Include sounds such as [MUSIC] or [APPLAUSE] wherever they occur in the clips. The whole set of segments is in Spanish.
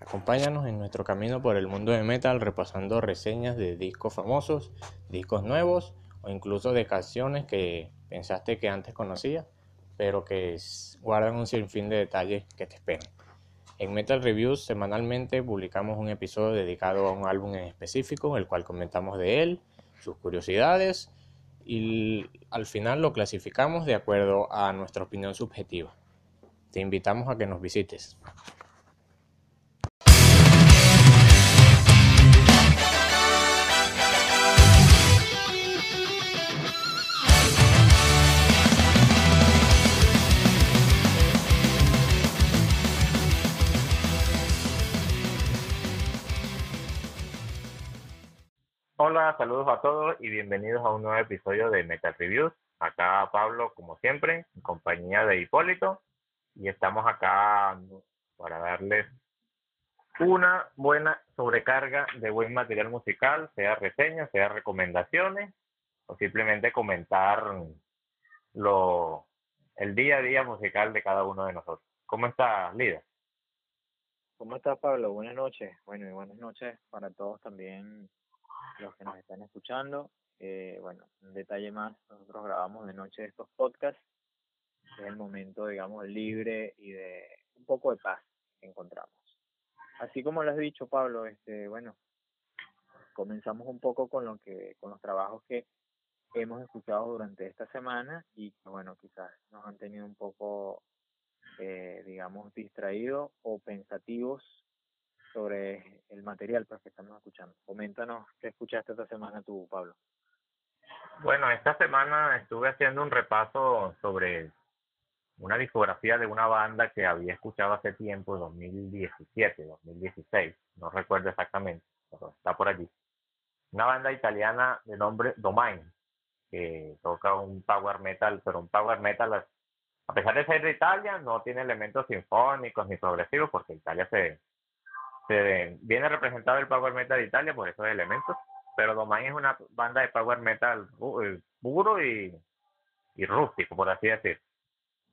Acompáñanos en nuestro camino por el mundo de metal repasando reseñas de discos famosos, discos nuevos o incluso de canciones que pensaste que antes conocías, pero que guardan un sinfín de detalles que te esperan. En Metal Reviews semanalmente publicamos un episodio dedicado a un álbum en específico, el cual comentamos de él, sus curiosidades y al final lo clasificamos de acuerdo a nuestra opinión subjetiva. Te invitamos a que nos visites. Hola, saludos a todos y bienvenidos a un nuevo episodio de Metal Reviews. Acá Pablo, como siempre, en compañía de Hipólito, y estamos acá para darles una buena sobrecarga de buen material musical, sea reseñas, sea recomendaciones, o simplemente comentar lo, el día a día musical de cada uno de nosotros. ¿Cómo está, Lida? ¿Cómo estás, Pablo? Buenas noches. Bueno, y buenas noches para todos también los que nos están escuchando. Eh, bueno, un detalle más, nosotros grabamos de noche estos podcasts, es el momento, digamos, libre y de un poco de paz que encontramos. Así como lo has dicho, Pablo, este, bueno, comenzamos un poco con lo que, con los trabajos que hemos escuchado durante esta semana y que, bueno, quizás nos han tenido un poco, eh, digamos, distraídos o pensativos sobre el material pues, que estamos escuchando. Coméntanos qué escuchaste esta semana tú, Pablo. Bueno, esta semana estuve haciendo un repaso sobre una discografía de una banda que había escuchado hace tiempo, 2017, 2016, no recuerdo exactamente, pero está por allí. Una banda italiana de nombre Domain, que toca un power metal, pero un power metal, a pesar de ser de Italia, no tiene elementos sinfónicos ni progresivos, porque Italia se, viene representado el power metal de Italia por esos elementos, pero Domain es una banda de power metal eh, puro y, y rústico, por así decir.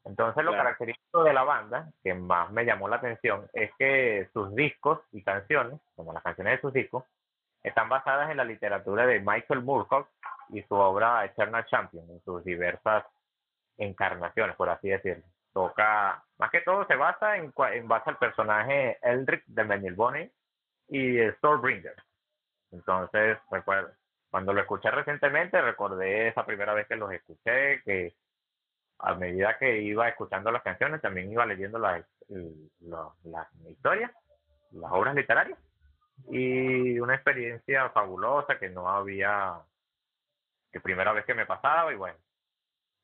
Entonces lo característico de la banda, que más me llamó la atención, es que sus discos y canciones, como las canciones de sus discos, están basadas en la literatura de Michael Moorcock y su obra Eternal Champion, en sus diversas encarnaciones, por así decirlo toca, más que todo se basa en, en base al personaje Eldrick de Menelbone y Stormbringer. Entonces, recuerdo, cuando lo escuché recientemente, recordé esa primera vez que los escuché, que a medida que iba escuchando las canciones, también iba leyendo las, las historias, las obras literarias, y una experiencia fabulosa que no había, que primera vez que me pasaba, y bueno,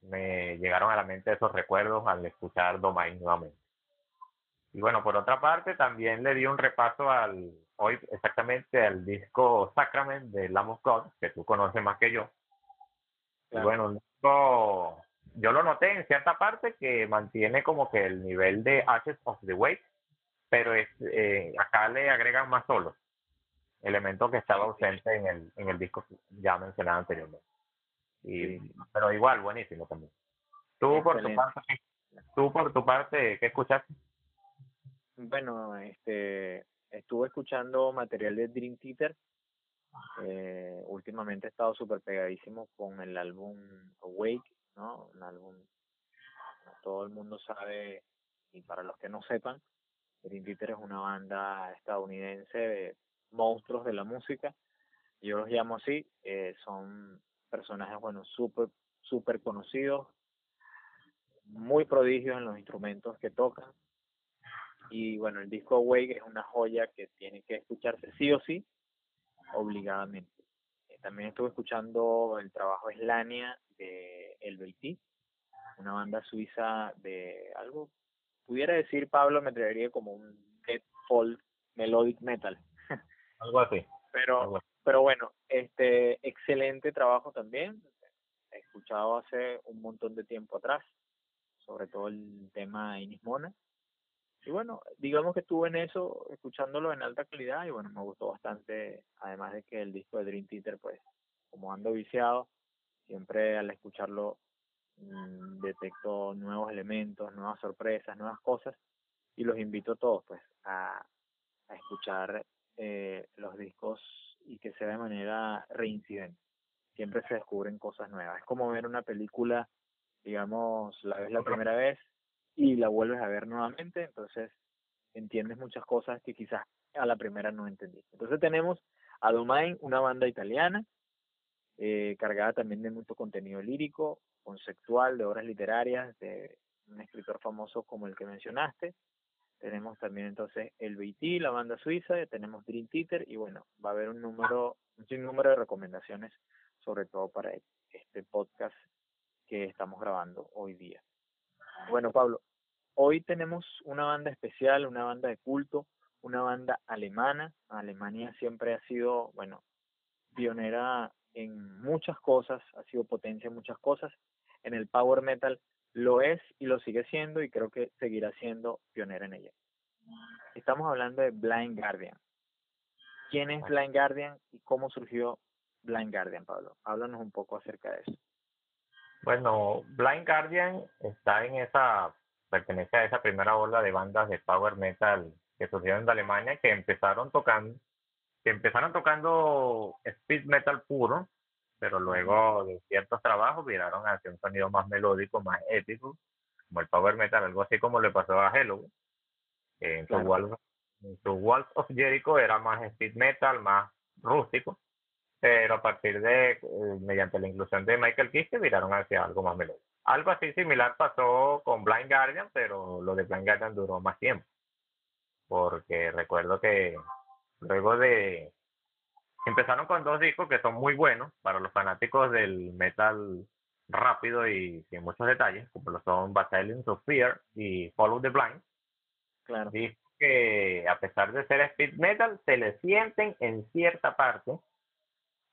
me llegaron a la mente esos recuerdos al escuchar Domain nuevamente. Y bueno, por otra parte, también le di un repaso al, hoy exactamente al disco Sacrament de Lamb of God, que tú conoces más que yo. Y bueno, yo lo noté en cierta parte que mantiene como que el nivel de Ashes of the Wake, pero es, eh, acá le agregan más solos, elemento que estaba ausente en el, en el disco ya mencionado anteriormente. Y, Pero igual, buenísimo también. ¿Tú por, tu parte, ¿Tú por tu parte qué escuchaste? Bueno, este, estuve escuchando material de Dream Theater. Eh, últimamente he estado súper pegadísimo con el álbum Awake, ¿no? Un álbum, todo el mundo sabe, y para los que no sepan, Dream Theater es una banda estadounidense de monstruos de la música. Yo los llamo así, eh, son personajes, bueno, súper, súper conocidos, muy prodigios en los instrumentos que tocan. Y bueno, el disco Wake es una joya que tiene que escucharse sí o sí, obligadamente. Eh, también estuve escuchando el trabajo Slania de El Belti, una banda suiza de algo, pudiera decir Pablo, me atrevería como un death folk melodic metal. [LAUGHS] algo así. Pero pero bueno, este excelente trabajo también. He escuchado hace un montón de tiempo atrás, sobre todo el tema Inismona. Y bueno, digamos que estuve en eso, escuchándolo en alta calidad y bueno, me gustó bastante, además de que el disco de Dream Theater, pues, como ando viciado, siempre al escucharlo mmm, detecto nuevos elementos, nuevas sorpresas, nuevas cosas y los invito a todos, pues, a a escuchar eh, los discos y que sea de manera reincidente. Siempre se descubren cosas nuevas. Es como ver una película, digamos, la ves la primera vez y la vuelves a ver nuevamente, entonces entiendes muchas cosas que quizás a la primera no entendiste. Entonces tenemos a Domain, una banda italiana, eh, cargada también de mucho contenido lírico, conceptual, de obras literarias, de un escritor famoso como el que mencionaste. Tenemos también entonces el BT, la banda suiza, tenemos Dream Theater y bueno, va a haber un número, un sinnúmero de recomendaciones, sobre todo para este podcast que estamos grabando hoy día. Bueno, Pablo, hoy tenemos una banda especial, una banda de culto, una banda alemana. Alemania siempre ha sido, bueno, pionera en muchas cosas, ha sido potencia en muchas cosas. En el power metal lo es y lo sigue siendo y creo que seguirá siendo pionera en ella. Estamos hablando de Blind Guardian. ¿Quién es Blind Guardian y cómo surgió Blind Guardian, Pablo? Háblanos un poco acerca de eso. Bueno, Blind Guardian está en esa, pertenece a esa primera ola de bandas de power metal que surgieron de Alemania, que empezaron tocando, que empezaron tocando speed metal puro, pero luego de ciertos trabajos viraron hacia un sonido más melódico, más épico, como el power metal, algo así como le pasó a Hello. En su, Walls, Walls of Jericho era más speed metal, más rústico, pero a partir de, eh, mediante la inclusión de Michael Kiske, viraron hacia algo más melódico. Algo así similar pasó con Blind Guardian, pero lo de Blind Guardian duró más tiempo porque recuerdo que luego de empezaron con dos discos que son muy buenos para los fanáticos del metal rápido y sin muchos detalles, como lo son Battalions of Fear y Follow the Blind. Claro. Dice que a pesar de ser speed metal, se le sienten en cierta parte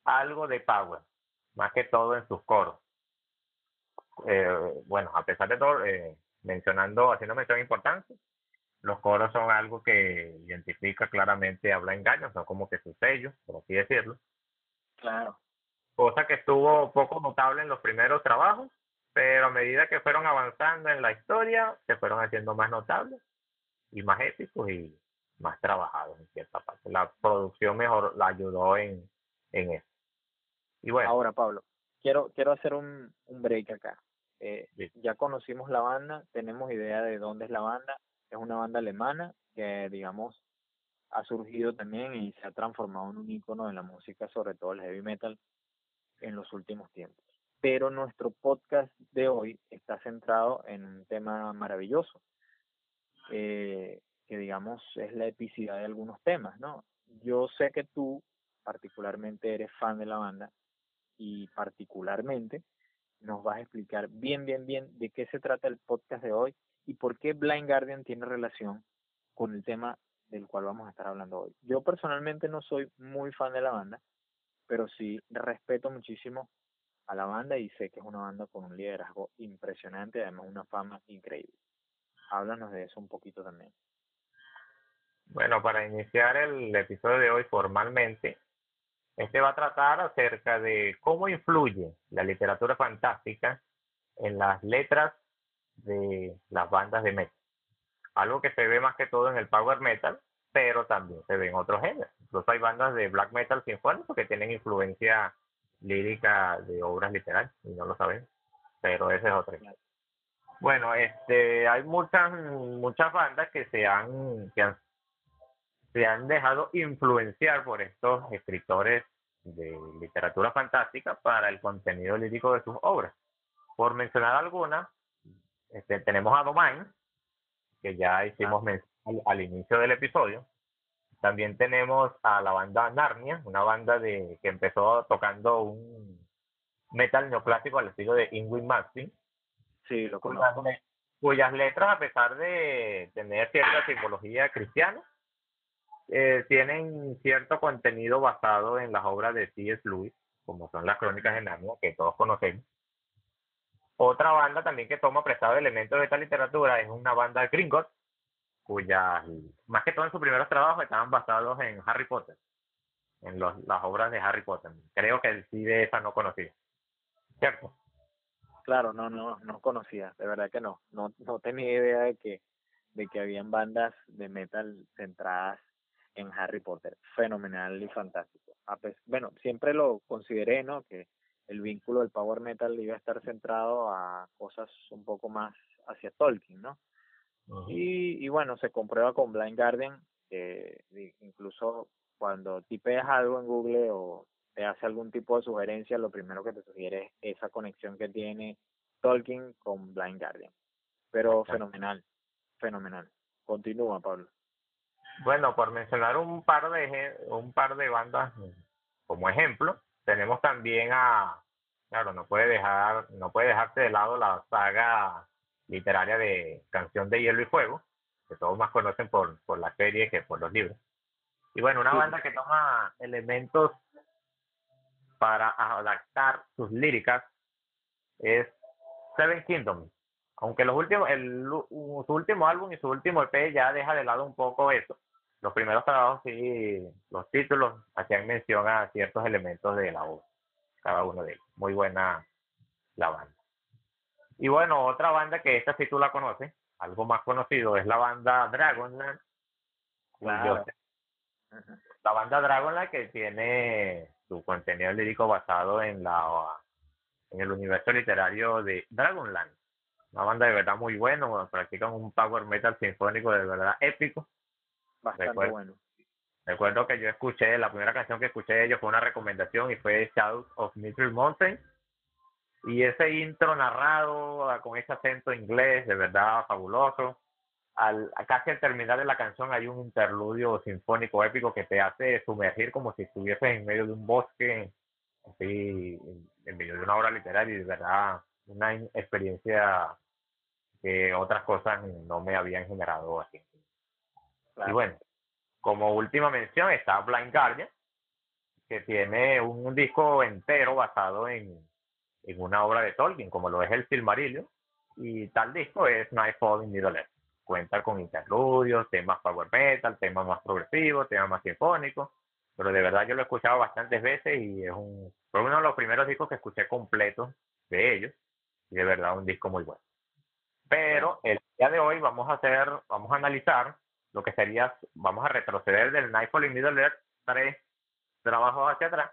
algo de power, más que todo en sus coros. Eh, bueno, a pesar de todo, eh, mencionando, haciendo mención importante, los coros son algo que identifica claramente habla engaño, son como que su sello, por así decirlo. Claro. Cosa que estuvo poco notable en los primeros trabajos, pero a medida que fueron avanzando en la historia, se fueron haciendo más notables y más épicos y más trabajados en cierta parte. La producción mejor la ayudó en, en eso. Y bueno. Ahora, Pablo, quiero, quiero hacer un, un break acá. Eh, ya conocimos la banda, tenemos idea de dónde es la banda, es una banda alemana que, digamos, ha surgido también y se ha transformado en un icono de la música, sobre todo el heavy metal, en los últimos tiempos. Pero nuestro podcast de hoy está centrado en un tema maravilloso, eh, que digamos es la epicidad de algunos temas, ¿no? Yo sé que tú particularmente eres fan de la banda y particularmente nos vas a explicar bien, bien, bien de qué se trata el podcast de hoy y por qué Blind Guardian tiene relación con el tema del cual vamos a estar hablando hoy. Yo personalmente no soy muy fan de la banda, pero sí respeto muchísimo a la banda y sé que es una banda con un liderazgo impresionante, además una fama increíble. Háblanos de eso un poquito también. Bueno, para iniciar el episodio de hoy formalmente, este va a tratar acerca de cómo influye la literatura fantástica en las letras de las bandas de metal. Algo que se ve más que todo en el power metal, pero también se ve en otros géneros. Incluso hay bandas de black metal sinfónico que tienen influencia lírica de obras literarias y no lo saben, pero ese es otro. Bueno, este, hay muchas muchas bandas que se han, que han se han dejado influenciar por estos escritores de literatura fantástica para el contenido lírico de sus obras. Por mencionar algunas, este, tenemos a Domain, que ya hicimos al, inicio del episodio. También tenemos a la banda Narnia, una banda de que empezó tocando un metal neoclásico al estilo de Ingrid Maxim. Sí, lo conozco. Cuyas, letras, a pesar de tener cierta simbología cristiana, eh, tienen cierto contenido basado en las obras de C.S. Lewis, como son las crónicas de Narnia, que todos conocemos. Otra banda también que toma prestado elementos de esta literatura es una banda de Gringotts, cuyas, más que todo en sus primeros trabajos, estaban basados en Harry Potter, en las obras de Harry Potter. Creo que sí de esa no conocía. ¿Cierto? Claro, no, no, no conocía, de verdad que no. No, no tenía idea de que, de que habían bandas de metal centradas en Harry Potter. Fenomenal y fantástico. bueno, siempre lo consideré, ¿no? El vínculo del power metal iba a estar centrado a cosas un poco más hacia Tolkien, ¿no? y, y bueno, se comprueba con Blind Guardian, que incluso cuando tipeas algo en Google o te hace algún tipo de sugerencia, lo primero que te sugiere es esa conexión que tiene Tolkien con Blind Guardian. Pero fenomenal, fenomenal. Continúa, Pablo. Bueno, por mencionar un par de un par de bandas como ejemplo, tenemos también a claro, no puede dejar no puede dejarse de lado la saga literaria de Canción de Hielo y Fuego, que todos más conocen por, por la serie que por los libros. Y bueno, una banda que toma elementos para adaptar sus líricas es Seven Kingdoms. Aunque los últimos, el, su último álbum y su último EP ya deja de lado un poco eso. Los primeros trabajos sí, los títulos hacían mención a ciertos elementos de la voz, cada uno de ellos. Muy buena la banda. Y bueno, otra banda que esta sí tú la conoces, algo más conocido, es la banda Dragonland. Claro. La banda Dragonland que tiene su contenido lírico basado en la en el universo literario de Dragonland. Una banda de verdad muy buena, practican un power metal sinfónico de verdad épico. Bastante bueno. Recuerdo que yo escuché, la primera canción que escuché de ellos fue una recomendación y fue Shadows of Mithril Mountain. Y ese intro narrado ah, con ese acento inglés, de verdad fabuloso. Al, casi al terminar de la canción hay un interludio sinfónico épico que te hace sumergir como si estuvieses en medio de un bosque, así, en medio de una obra literaria y de verdad una experiencia que otras cosas no me habían generado así. Y bueno, como última mención está Blind Guardian, que tiene un, disco entero basado en, en, una obra de Tolkien, como lo es el Silmarillion, y tal disco es Nightfall in Middle Earth. Cuenta con interludios, temas power metal, temas más progresivos, temas más sinfónicos, pero de verdad yo lo he escuchado bastantes veces y es un, fue uno de los primeros discos que escuché completo de ellos y de verdad un disco muy bueno. Pero el día de hoy vamos a hacer, vamos a analizar lo que sería, vamos a retroceder del Nightfall in Middle Earth tres trabajos hacia atrás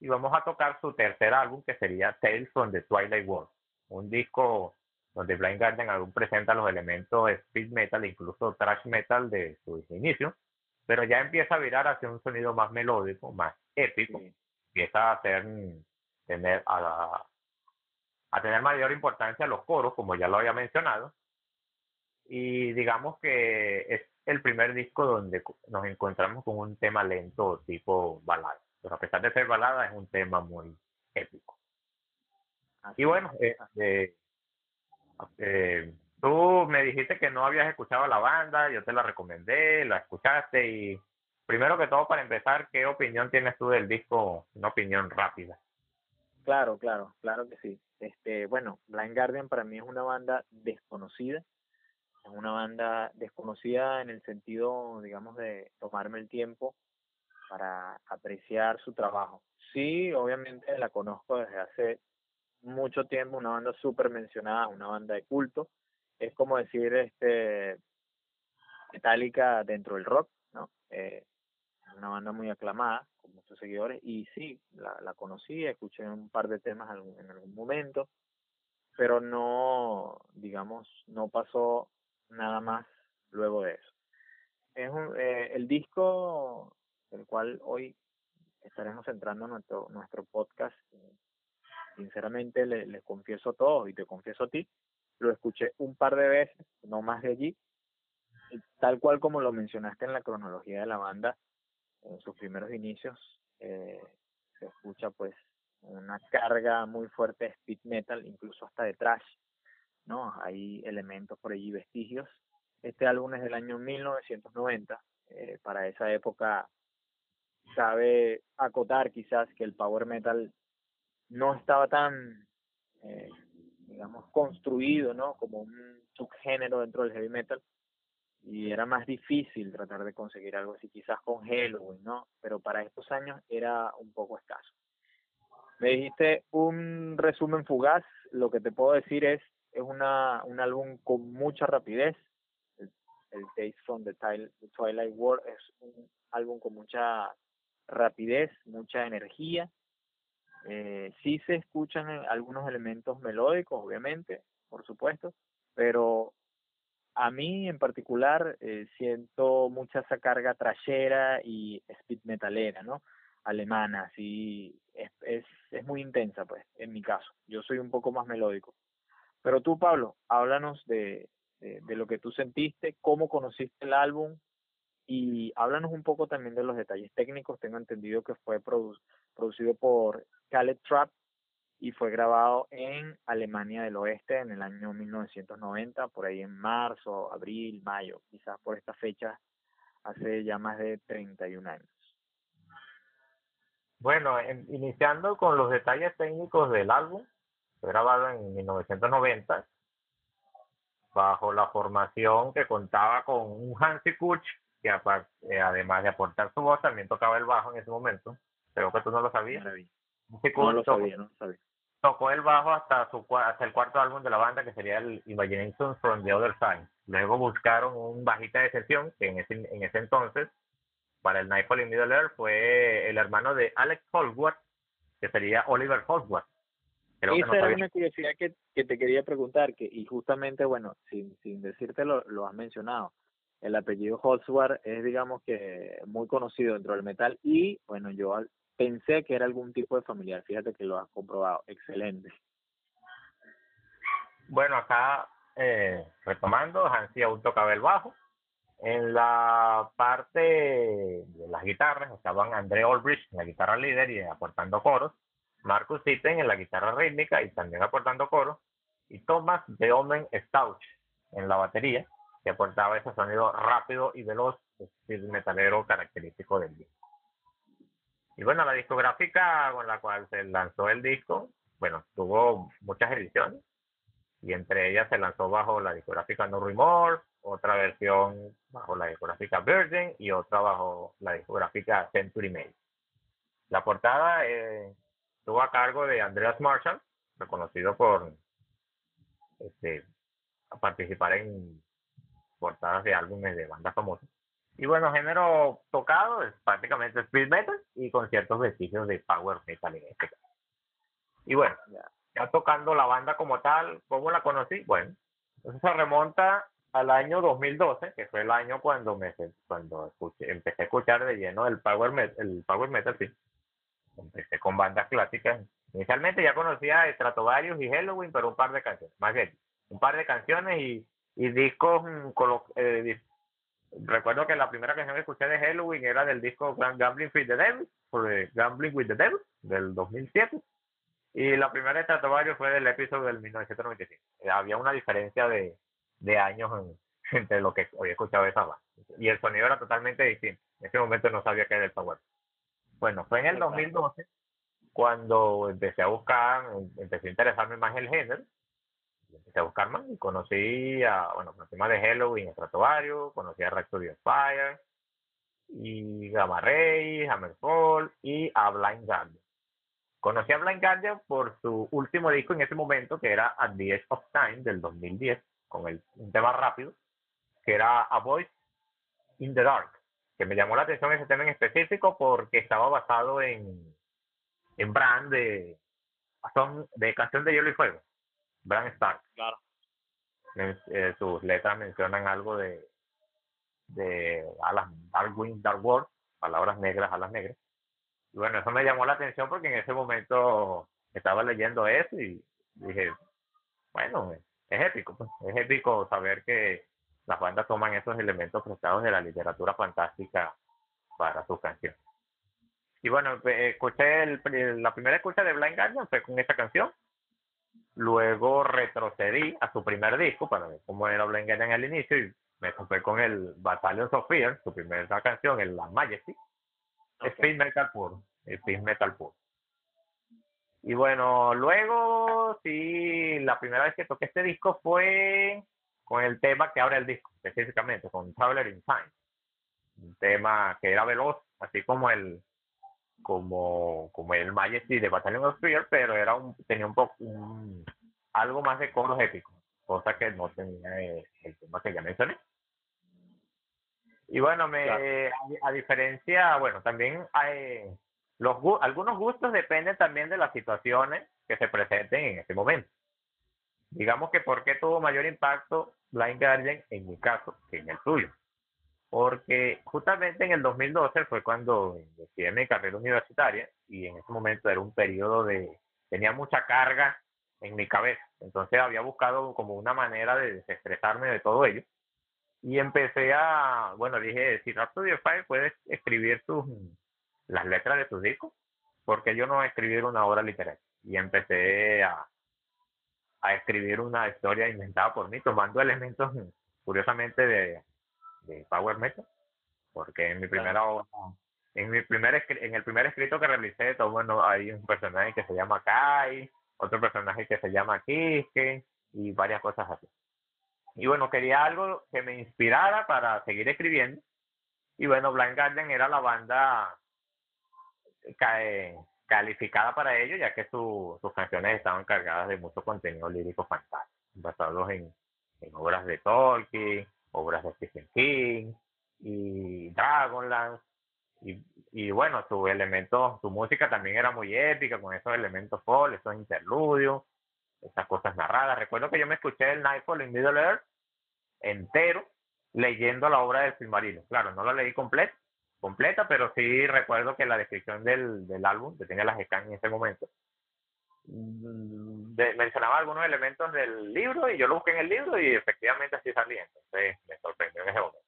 y vamos a tocar su tercer álbum que sería Tales from the Twilight World, un disco donde Blind Guardian aún presenta los elementos speed metal, incluso thrash metal de su inicio, pero ya empieza a virar hacia un sonido más melódico, más épico, empieza a hacer tener a, a tener mayor importancia los coros, como ya lo había mencionado, y digamos que es el primer disco donde nos encontramos con un tema lento tipo balada, pero a pesar de ser balada es un tema muy épico. y bueno, este, eh, tú me dijiste que no habías escuchado la banda, yo te la recomendé, la escuchaste y primero que todo para empezar, ¿qué opinión tienes tú del disco? Una opinión rápida. Claro, claro, claro que sí. Este, bueno, Blind Guardian para mí es una banda desconocida. Es una banda desconocida en el sentido, digamos, de tomarme el tiempo para apreciar su trabajo. Sí, obviamente la conozco desde hace mucho tiempo, una banda súper mencionada, una banda de culto. Es como decir, este, Metallica dentro del rock, ¿no? Eh, una banda muy aclamada, con muchos seguidores, y sí, la, la conocí, escuché un par de temas en algún momento, pero no, digamos, no pasó nada más luego de eso. Es un, eh, el disco del cual hoy estaremos centrando nuestro, nuestro podcast, sinceramente les le confieso todo y te confieso a ti, lo escuché un par de veces, no más de allí, tal cual como lo mencionaste en la cronología de la banda, en sus primeros inicios eh, se escucha pues una carga muy fuerte de speed metal, incluso hasta de trash, ¿no? Hay elementos por allí, vestigios. Este álbum es del año 1990, eh, para esa época cabe acotar quizás que el power metal no estaba tan, eh, digamos, construido, ¿no? Como un subgénero dentro del heavy metal, y era más difícil tratar de conseguir algo así, quizás con Halloween, ¿no? Pero para estos años era un poco escaso. Me dijiste un resumen fugaz, lo que te puedo decir es, es una, un álbum con mucha rapidez, el, Days from the, Twilight World es un álbum mucha rapidez, mucha energía. Eh, sí se escuchan algunos elementos melódicos, obviamente, por supuesto, pero a mí en particular eh, siento mucha esa carga trashera y speed metalera, ¿no? Alemana, así es, es, es muy intensa, pues, en mi caso. Yo soy un poco más melódico. Pero tú, Pablo, háblanos de, de, lo que tú sentiste, cómo conociste el álbum y háblanos un poco también de los detalles técnicos. Tengo entendido que fue producido por Khaled Trap y fue grabado en Alemania del Oeste en el año 1990, por ahí en marzo, abril, mayo, quizás por esta fecha, hace ya más de 31 años. Bueno, iniciando con los detalles técnicos del álbum, fue grabado en 1990 bajo la formación que contaba con un Hansi Kutch, que eh, además de aportar su voz, también tocaba el bajo en ese momento. Creo que tú no lo sabías. No, lo sabía, no sabía. Tocó el bajo hasta, su, hasta el cuarto álbum de la banda, que sería el Imagination from the Other Side. Luego buscaron un bajista de sesión, que en ese, en ese entonces, para el Nightfall in Middle Earth, fue el hermano de Alex Holsworth, que sería Oliver Holsworth. Esa era una curiosidad que, que, te quería preguntar, que y justamente, bueno, sin, sin decirte lo, has mencionado, el apellido Holzwart es, digamos que, muy conocido dentro del metal y, bueno, yo pensé que era algún tipo de familiar, fíjate que lo has comprobado, excelente. Bueno, acá, eh, retomando, Hansi aún tocaba el bajo. En la parte de las guitarras estaban André Olbrich, la guitarra líder y aportando coros. Marcus Sitten en la guitarra rítmica y también aportando coro, y Thomas de Omen en la batería, que aportaba ese sonido rápido y veloz, el metalero característico del disco. Y bueno, la discográfica con la cual se lanzó el disco, bueno, tuvo muchas ediciones, y entre ellas se lanzó bajo la discográfica No Remorse, otra versión bajo la discográfica Virgin y otra bajo la discográfica Century Mail. La portada eh, estuvo a cargo de Andreas Marshall, reconocido por este, participar en portadas de álbumes de bandas famosas. Y bueno, género tocado es prácticamente speed metal y con ciertos vestigios de power metal en este caso. Y bueno, ya tocando la banda como tal, ¿cómo la conocí? Bueno, entonces se remonta al año 2012, que fue el año cuando me cuando escuché, empecé a escuchar de lleno el power metal, el power metal, sí empecé con bandas clásicas. Inicialmente ya conocía Stratovarius y Halloween, pero un par de canciones, más bien, un par de canciones y, y discos. Mm, eh, recuerdo que la primera canción que escuché de Halloween era del disco Gambling with the Devil, por Gambling with the Devil, del 2007. Y la primera de Stratovarius fue del episodio del 1995. Eh, había una diferencia de, de años entre lo que había escuchado esa banda. Y el sonido era totalmente distinto. En ese momento no sabía qué era el Power. Bueno, fue en el 2012 cuando empecé a buscar, empecé a interesarme más en el género, empecé a buscar más y conocí a, bueno, conocí más de Halloween, Stratovarius, conocí a Rhapsody of Fire, y Gamma Ray, Hammerfall y a Blind Guardian. Conocí a Blind Guardian por su último disco en ese momento, que era At the Edge of Time del 2010, con el, un tema rápido, que era A Voice in the Dark que me llamó la atención ese tema en específico porque estaba basado en, en Bran de, de Canción de Hielo y Fuego, Bran Stark. Claro. Eh, sus letras mencionan algo de, de alas, Dark Wind, Dark World, palabras negras, alas negras. Y bueno, eso me llamó la atención porque en ese momento estaba leyendo eso y dije, bueno, es épico, pues, es épico saber que las bandas toman esos elementos prestados de la literatura fantástica para sus canciones. Y bueno, escuché el, la primera escucha de Blind Guardian fue con esta canción. Luego retrocedí a su primer disco para ver cómo era Blind Guardian al inicio y me topé con el Battalion of Fear, su primera canción, el La Majesty. Speed Metal puro, Speed Metal puro. Y bueno, luego sí, la primera vez que toqué este disco fue con el tema que abre el disco, específicamente, con Traveler in Time. Un tema que era veloz, así como el como, como el Majesty de Battalion of Fear, pero era un, tenía un poco algo más de coros épicos, cosa que no tenía el tema que ya mencioné. Y bueno, me, a, diferencia, bueno, también hay los algunos gustos dependen también de las situaciones que se presenten en ese momento. Digamos que por qué tuvo mayor impacto Blind Guardian en mi caso que en el tuyo. Porque justamente en el 2012 fue cuando inicié mi carrera universitaria y en ese momento era un periodo de, tenía mucha carga en mi cabeza. Entonces había buscado como una manera de desestresarme de todo ello. Y empecé a, bueno, dije, si Rhapsody puedes escribir tus, las letras de tus discos, porque yo no escribir una obra literaria. Y empecé a, a escribir una historia inventada por mí, tomando elementos, curiosamente, de, de Power Metal, porque en mi primera obra, en mi primer en el primer escrito que realicé, todo, bueno, hay un personaje que se llama Kai, otro personaje que se llama Kiske y varias cosas así. Y bueno, quería algo que me inspirara para seguir escribiendo. Y bueno, Blind Garden era la banda calificada para ello, ya que sus canciones estaban cargadas de mucho contenido lírico fantástico, basados en, en obras de Tolkien, obras de Stephen King y Dragonlance. Y, y bueno, su elemento, su música también era muy épica, con esos elementos folk, esos interludios, esas cosas narradas. Recuerdo que yo me escuché el Nightfall in Middle Earth entero, leyendo la obra del Silmarilo. Claro, no la leí completa, completa, pero sí recuerdo que la descripción del, del álbum, que tenía las scans en ese momento, mm, mencionaba algunos elementos del libro y yo lo busqué en el libro y efectivamente así salía. Entonces me sorprendió en ese momento.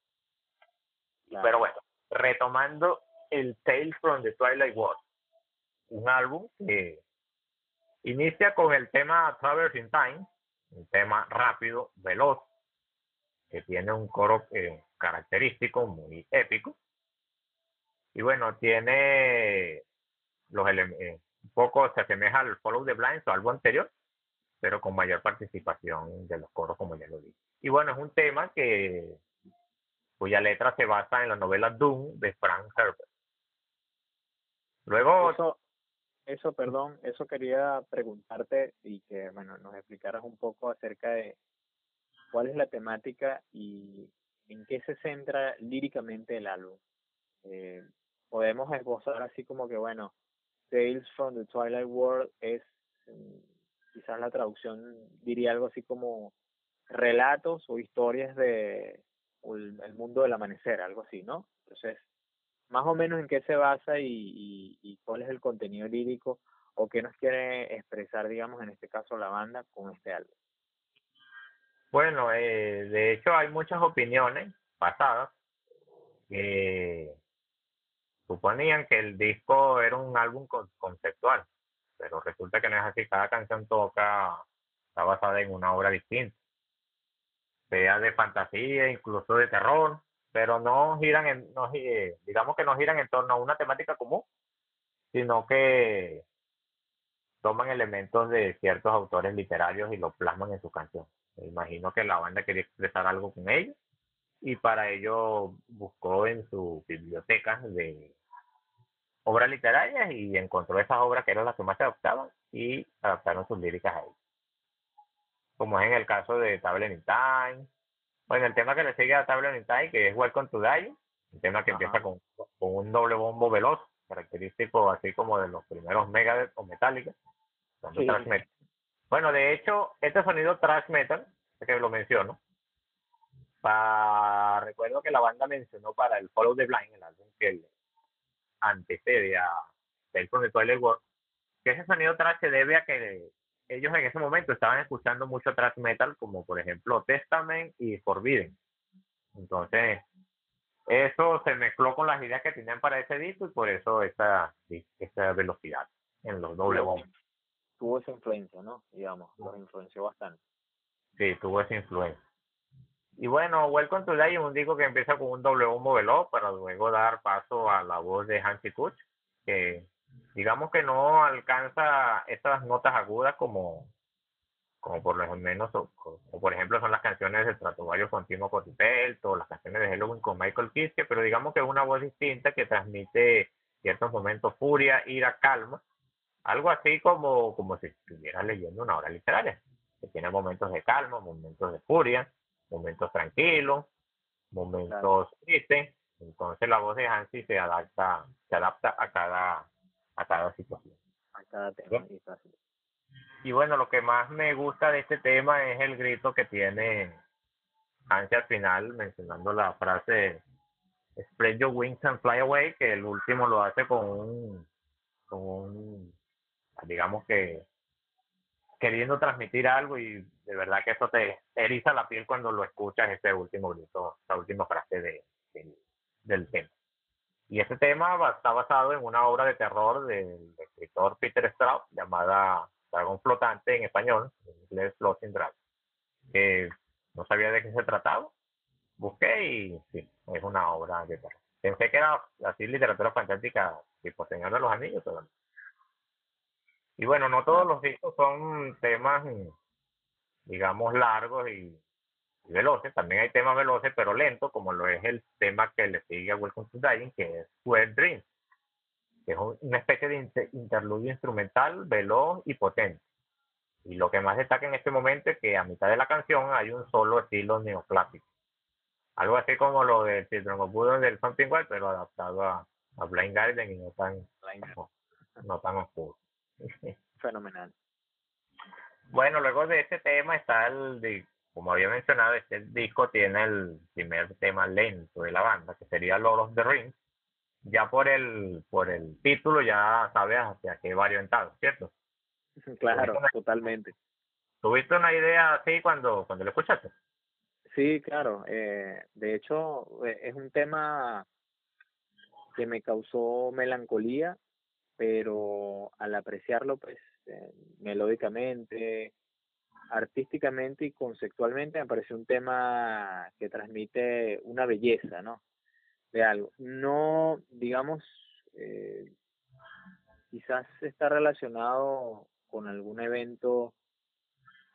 Pero bueno, retomando el Tales from the Twilight World, un álbum que inicia con el tema Traversing Time, un tema rápido, veloz, que tiene un coro eh, característico, muy épico, y bueno, tiene los eh, un poco se asemeja al Follow the Blind, o algo anterior, pero con mayor participación de los coros, como ya lo dije. Y bueno, es un tema que cuya letra se basa en la novela Doom de Frank Herbert. Luego... Eso, eso, perdón, eso quería preguntarte y que, bueno, nos explicaras un poco acerca de cuál es la temática y en qué se centra líricamente el álbum. Eh, podemos esbozar así como que, bueno, Tales from the Twilight World es, mm, quizás la traducción diría algo así como relatos o historias de el, mundo del amanecer, algo así, ¿no? Entonces, más o menos en qué se basa y, y, cuál es el contenido lírico o qué nos quiere expresar, digamos, en este caso la banda con este álbum. Bueno, eh, de hecho hay muchas opiniones pasadas que suponían que el disco era un álbum conceptual, pero resulta que no es así, cada canción toca, está basada en una obra distinta, sea de fantasía, incluso de terror, pero no giran en, no, digamos que no giran en torno a una temática común, sino que toman elementos de ciertos autores literarios y lo plasman en su canción. Me imagino que la banda quería expresar algo con ellos y para ello buscó en su biblioteca de obras literarias y encontró esas obras que eran las que más se adoptaban y adaptaron sus líricas a ellas. Como es en el caso de Table in Time. Bueno, el tema que le sigue a Table in Time, que es Welcome to Die, un tema que empieza con, con, un doble bombo veloz, característico así como de los primeros Megadeth o Metallica, Bueno, de hecho, este sonido thrash metal, que lo menciono, para, recuerdo que la banda mencionó para el Follow the Blind, el álbum que antecede a Tales de Twilight World, que ese sonido thrash se debe a que ellos en ese momento estaban escuchando mucho thrash metal, como por ejemplo Testament y Forbidden. Entonces, eso se mezcló con las ideas que tenían para ese disco y por eso esa, esa velocidad en los doble bombos. Tuvo esa influencia, ¿no? Digamos, los influenció bastante. Sí, tuvo esa influencia. Y bueno, Welcome to Life es un disco que empieza con un doble bombo veloz para luego dar paso a la voz de Hansi Kuch, que digamos que no alcanza estas notas agudas como, como por lo menos, o, por ejemplo son las canciones de Stratovarius con Timo las canciones de Halloween con Michael Kiske, pero digamos que es una voz distinta que transmite ciertos momentos furia, ira, calma, algo así como, como si estuviera leyendo una obra literaria, que tiene momentos de calma, momentos de furia, momentos tranquilos, momentos tristes, entonces la voz de Hansi se adapta, se adapta a cada, a cada situación. A cada tema, y bueno, lo que más me gusta de este tema es el grito que tiene Hansi al final, mencionando la frase Spread your wings and fly away, que el último lo hace con un, con un digamos que queriendo transmitir algo y de verdad que eso te eriza la piel cuando lo escuchas ese último grito, la última frase de, del tema. Y ese tema está basado en una obra de terror del escritor Peter Straub llamada Dragón Flotante en español, en inglés Floating Dragon, que no sabía de qué se trataba. Busqué y sí, es una obra de terror. Pensé que era así literatura fantástica, tipo Señor de los Anillos, pero y bueno, no todos los discos son temas, digamos, largos y, veloces. También hay temas veloces, pero lentos, como lo es el tema que le sigue a Welcome to Dying, que es Wet Dreams, que es una especie de interludio instrumental veloz y potente. Y lo que más destaca en este momento es que a mitad de la canción hay un solo estilo neoclásico. Algo así como lo de Children of Buddha del Something Wild, pero adaptado a, a Blind Garden y no tan, no tan oscuro. [LAUGHS] Fenomenal. Bueno, luego de este tema está el, como había mencionado, este disco tiene el primer tema lento de la banda, que sería Lord of the Rings. Ya por el, por el título ya sabes hacia qué va orientado, ¿cierto? Claro, totalmente. ¿Tuviste una idea así cuando, cuando lo escuchaste? Sí, claro. Eh, de hecho, eh, es un tema que me causó melancolía pero al apreciarlo, pues, eh, melódicamente, artísticamente y conceptualmente, me parece un tema que transmite una belleza, ¿no? De algo. No, digamos, eh, quizás está relacionado con algún evento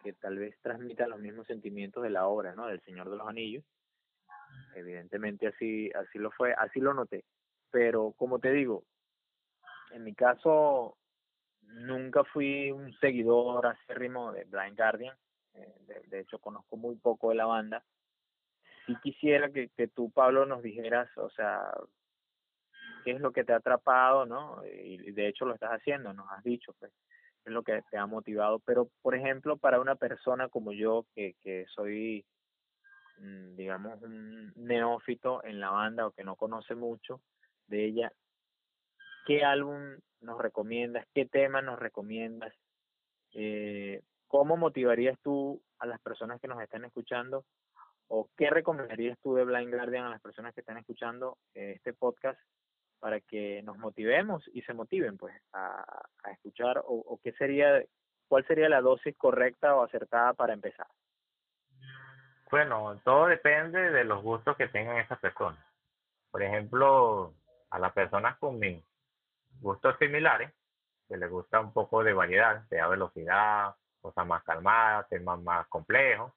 que tal vez transmita los mismos sentimientos de la obra, ¿no? Del Señor de los Anillos. Evidentemente así, así lo fue, así lo noté. Pero como te digo, en mi caso, nunca fui un seguidor acérrimo de Blind Guardian. Eh, de, hecho, conozco muy poco de la banda. Sí quisiera que, que tú, Pablo, nos dijeras, o sea, qué es lo que te ha atrapado, ¿no? Y de hecho lo estás haciendo, nos has dicho, pues, es lo que te ha motivado. Pero, por ejemplo, para una persona como yo, que, que soy, mm, digamos, un neófito en la banda o que no conoce mucho de ella, qué álbum nos recomiendas, qué tema nos recomiendas, eh, cómo motivarías tú a las personas que nos están escuchando o qué recomendarías tú de Blind Guardian a las personas que están escuchando eh, este podcast para que nos motivemos y se motiven pues a, a escuchar o, o qué sería cuál sería la dosis correcta o acertada para empezar. Bueno, todo depende de los gustos que tengan esas personas. Por ejemplo, a las personas con mi gustos similares, que les gusta un poco de variedad, sea velocidad, cosas más calmadas, temas más complejos,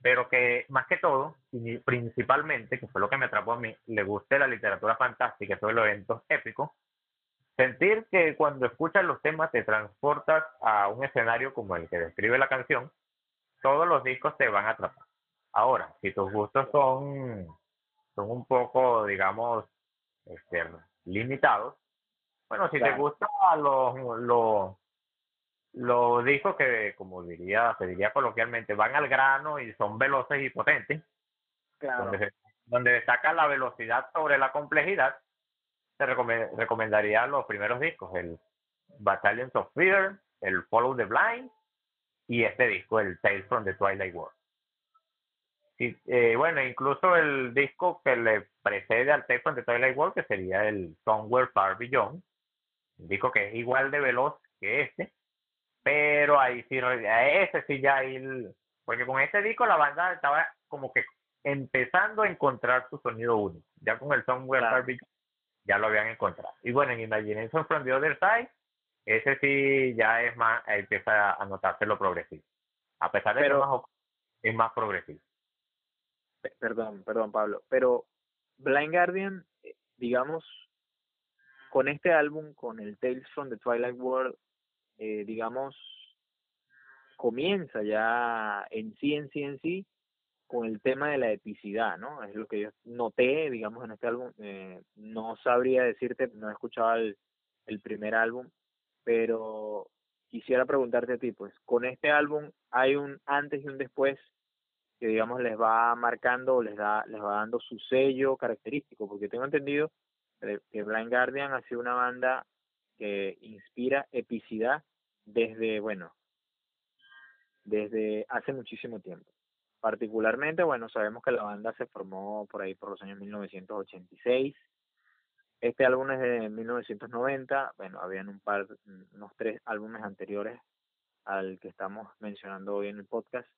pero que más que todo, y principalmente, que fue lo que me atrapó a mí, le guste la literatura fantástica, todos los eventos épicos, sentir que cuando escuchas los temas te transportas a un escenario como el que describe la canción, todos los discos te van a atrapar. Ahora, si tus gustos son, son un poco, digamos, este, limitados, bueno, si te gustan los, los, los discos que, como diría, se diría coloquialmente, van al grano y son veloces y potentes, donde, donde destaca la velocidad sobre la complejidad, te recomendaría los primeros discos, el Battalions of Fear, el Follow the Blind y este disco, el Tales from the Twilight World. Y, eh, bueno, incluso el disco que le precede al Tales from the Twilight World, que sería el Somewhere Far Beyond, disco que es igual de veloz que este, pero ahí sí, ese sí ya ahí, porque con este disco la banda estaba como que empezando a encontrar su sonido único, ya con el Somewhere claro. ya lo habían encontrado. Y bueno, en Imagination from the Other Side, ese sí ya es más, empieza a notarse lo progresivo. A pesar de pero, que es más progresivo. Perdón, perdón Pablo, pero Blind Guardian, eh, digamos, con este álbum, con el Tales from the Twilight World, eh, digamos, comienza ya en sí, en sí, en sí, con el tema de la epicidad, ¿no? Es lo que yo noté, digamos, en este álbum. Eh, no sabría decirte, no he escuchado el, el primer álbum, pero quisiera preguntarte a ti, pues, con este álbum hay un antes y un después que digamos les va marcando les da les va dando su sello característico porque tengo entendido que Blind Guardian ha sido una banda que inspira epicidad desde bueno desde hace muchísimo tiempo. Particularmente bueno sabemos que la banda se formó por ahí por los años 1986 este álbum es de 1990 bueno habían un par unos tres álbumes anteriores al que estamos mencionando hoy en el podcast.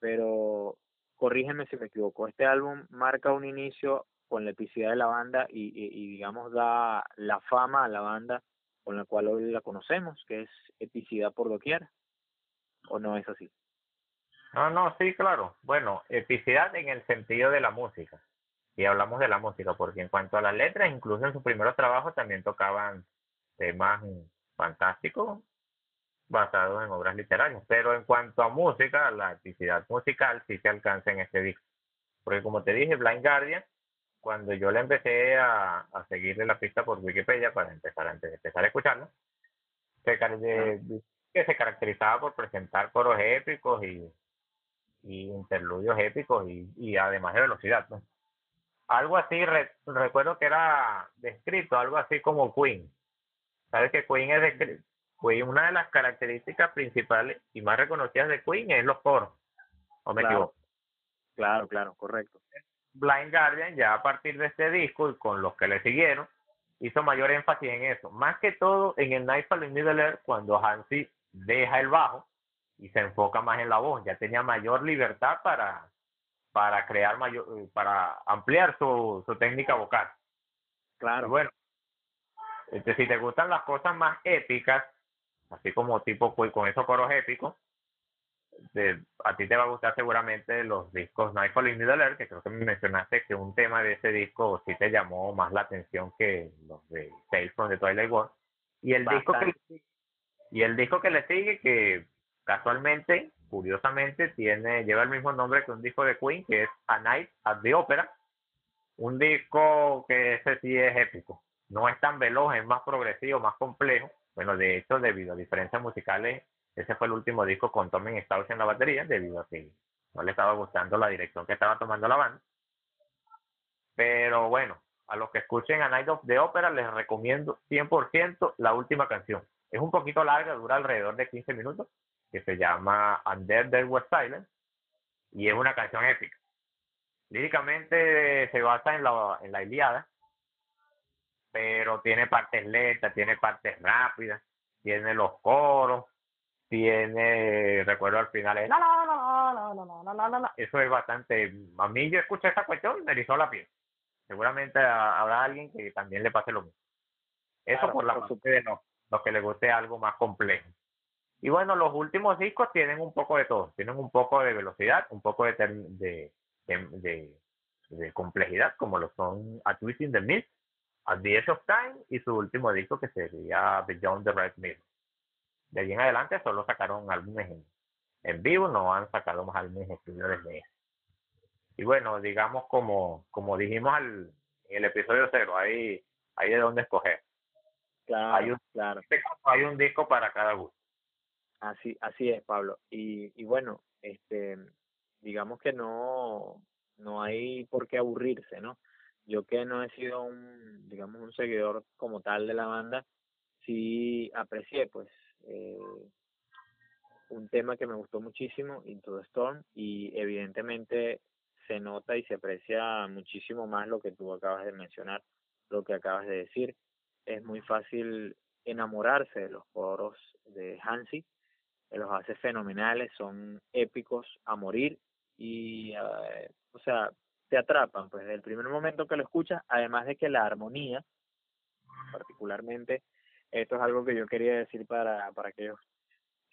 Pero corrígeme si me equivoco, este álbum marca un inicio con la epicidad de la banda y, digamos da la fama a la banda con la cual hoy la conocemos, que es epicidad por doquier, ¿o no es así? No, no, sí, claro. Bueno, epicidad en el sentido de la música. Y hablamos de la música, porque en cuanto a las letras, incluso en sus primeros trabajos también tocaban temas fantásticos, basados en obras literarias. Pero en cuanto a música, la actividad musical sí se alcanza en este disco. Porque como te dije, Blind Guardian, cuando yo le empecé a, a seguirle la pista por Wikipedia para empezar, antes de empezar a escucharlo, se, que se caracterizaba por presentar coros épicos y, y interludios épicos y, y además de velocidad. Algo así, recuerdo que era descrito, algo así como Queen. ¿Sabes que Queen es descrito? Queen, una de las características principales y más reconocidas de Queen es los coros. ¿O me claro. equivoco? Claro, claro, correcto. Blind Guardian, ya a partir de este disco y con los que le siguieron, hizo mayor énfasis en eso. Más que todo en el Nightfall in Middle Earth, cuando Hansi deja el bajo y se enfoca más en la voz. Ya tenía mayor libertad para, para crear mayor, para ampliar su, su técnica vocal. Claro. bueno, este, si te gustan las cosas más épicas, así como tipo con esos coros épicos, de, a ti te va a gustar seguramente los discos Nightfall in Middle Earth, que creo que me mencionaste que un tema de ese disco sí te llamó más la atención que los de Tales from the Twilight War. Y el disco que y el disco que le sigue, que casualmente, curiosamente, tiene, lleva el mismo nombre que un disco de Queen, que es A Night at the Opera, un disco que ese sí es épico. No es tan veloz, es más progresivo, más complejo, bueno, de hecho, debido a diferencias musicales, ese fue el último disco con Tommy Stauss en la batería, debido a que no le estaba gustando la dirección que estaba tomando la banda. Pero bueno, a los que escuchen a Night of the Opera les recomiendo 100% la última canción. Es un poquito larga, dura alrededor de 15 minutos, que se llama Under the West Silence, y es una canción épica. Líricamente se basa en la, en la Iliada, pero tiene partes lentas, tiene partes rápidas, tiene los coros, tiene, recuerdo al final, la, la, eso es bastante, a mí yo escuché esa cuestión, me erizó la piel. Seguramente habrá alguien que también le pase lo mismo. Eso por la parte de los, los que le guste algo más complejo. Y bueno, los últimos discos tienen un poco de todo, tienen un poco de velocidad, un poco de, de, de, de, complejidad, como lo son A Twist in the Mist, At the Edge of Time y su último disco que sería Beyond the Red Mirror. De ahí en adelante solo sacaron álbumes en, en vivo, no han sacado más álbumes en estudio desde eso. Y bueno, digamos como, como dijimos al, en el episodio cero, hay, hay de dónde escoger. Claro, hay un, claro. Este hay un disco para cada gusto. Así, así es, Pablo. Y, y bueno, este, digamos que no, no hay por qué aburrirse, ¿no? yo que no he sido un, digamos, un seguidor como tal de la banda, sí aprecié, pues, eh, un tema que me gustó muchísimo, Into the Storm, y evidentemente se nota y se aprecia muchísimo más lo que tú acabas de mencionar, lo que acabas de decir. Es muy fácil enamorarse de los coros de Hansi, los hace fenomenales, son épicos a morir y, eh, o sea, te atrapan, pues desde el primer momento que lo escuchas, además de que la armonía, particularmente, esto es algo que yo quería decir para, para aquellos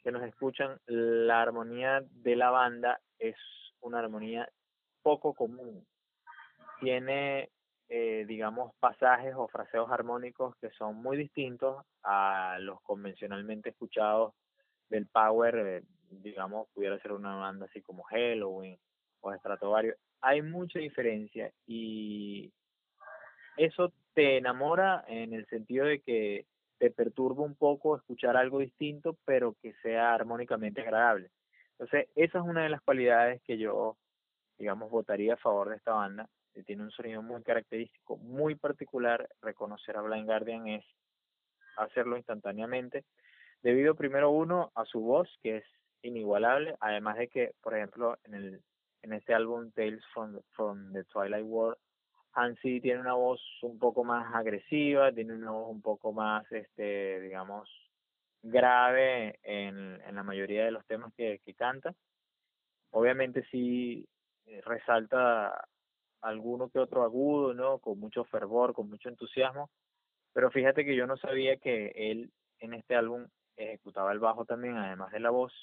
que nos escuchan, la armonía de la banda es una armonía poco común. Tiene, eh, digamos, pasajes o fraseos armónicos que son muy distintos a los convencionalmente escuchados del power, eh, digamos, pudiera ser una banda así como Halloween o Stratovarius, hay mucha diferencia y eso te enamora en el sentido de que te perturba un poco escuchar algo distinto, pero que sea armónicamente agradable. Entonces, esa es una de las cualidades que yo, digamos, votaría a favor de esta banda. Tiene un sonido muy característico, muy particular. Reconocer a Blind Guardian es hacerlo instantáneamente. Debido primero uno a su voz, que es inigualable, además de que, por ejemplo, en el en este álbum Tales from, from the Twilight World, Hansi tiene una voz un poco más agresiva, tiene una voz un poco más, este, digamos, grave en, en la mayoría de los temas que, que canta. Obviamente sí eh, resalta alguno que otro agudo, ¿no? Con mucho fervor, con mucho entusiasmo. Pero fíjate que yo no sabía que él en este álbum ejecutaba el bajo también, además de la voz,